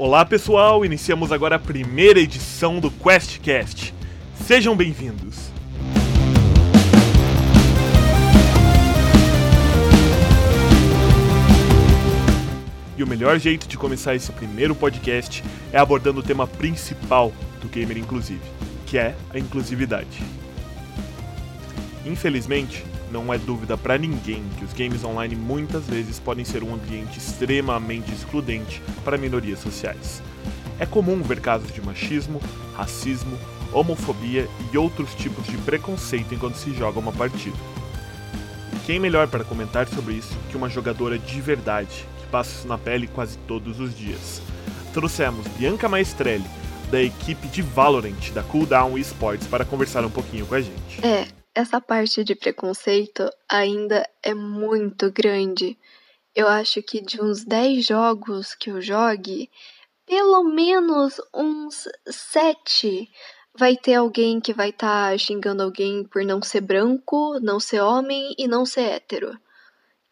Olá pessoal, iniciamos agora a primeira edição do QuestCast. Sejam bem-vindos. E o melhor jeito de começar esse primeiro podcast é abordando o tema principal do Gamer Inclusive, que é a inclusividade. Infelizmente, não é dúvida para ninguém que os games online muitas vezes podem ser um ambiente extremamente excludente para minorias sociais. É comum ver casos de machismo, racismo, homofobia e outros tipos de preconceito enquanto se joga uma partida. Quem melhor para comentar sobre isso que uma jogadora de verdade, que passa isso na pele quase todos os dias? Trouxemos Bianca Maestrelli, da equipe de Valorant da Cooldown Esports, para conversar um pouquinho com a gente. É, essa parte de preconceito ainda é muito grande. Eu acho que de uns 10 jogos que eu jogue, pelo menos uns 7 vai ter alguém que vai estar tá xingando alguém por não ser branco, não ser homem e não ser hétero.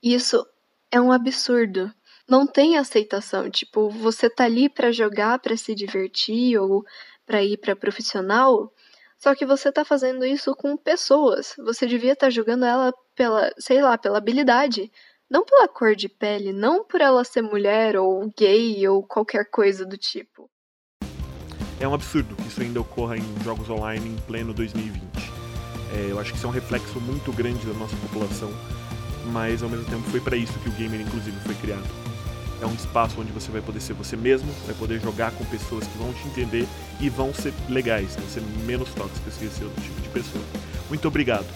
Isso é um absurdo. Não tem aceitação, tipo, você tá ali para jogar, para se divertir ou para ir para profissional, só que você tá fazendo isso com pessoas. Você devia estar tá jogando ela pela, sei lá, pela habilidade. Não pela cor de pele, não por ela ser mulher ou gay ou qualquer coisa do tipo. É um absurdo que isso ainda ocorra em jogos online em pleno 2020. É, eu acho que isso é um reflexo muito grande da nossa população, mas ao mesmo tempo foi para isso que o gamer inclusive foi criado é um espaço onde você vai poder ser você mesmo, vai poder jogar com pessoas que vão te entender e vão ser legais, vão ser menos tóxicas que esse outro tipo de pessoa. Muito obrigado.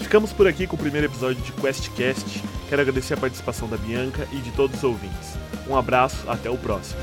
Ficamos por aqui com o primeiro episódio de QuestCast. Quero agradecer a participação da Bianca e de todos os ouvintes. Um abraço, até o próximo.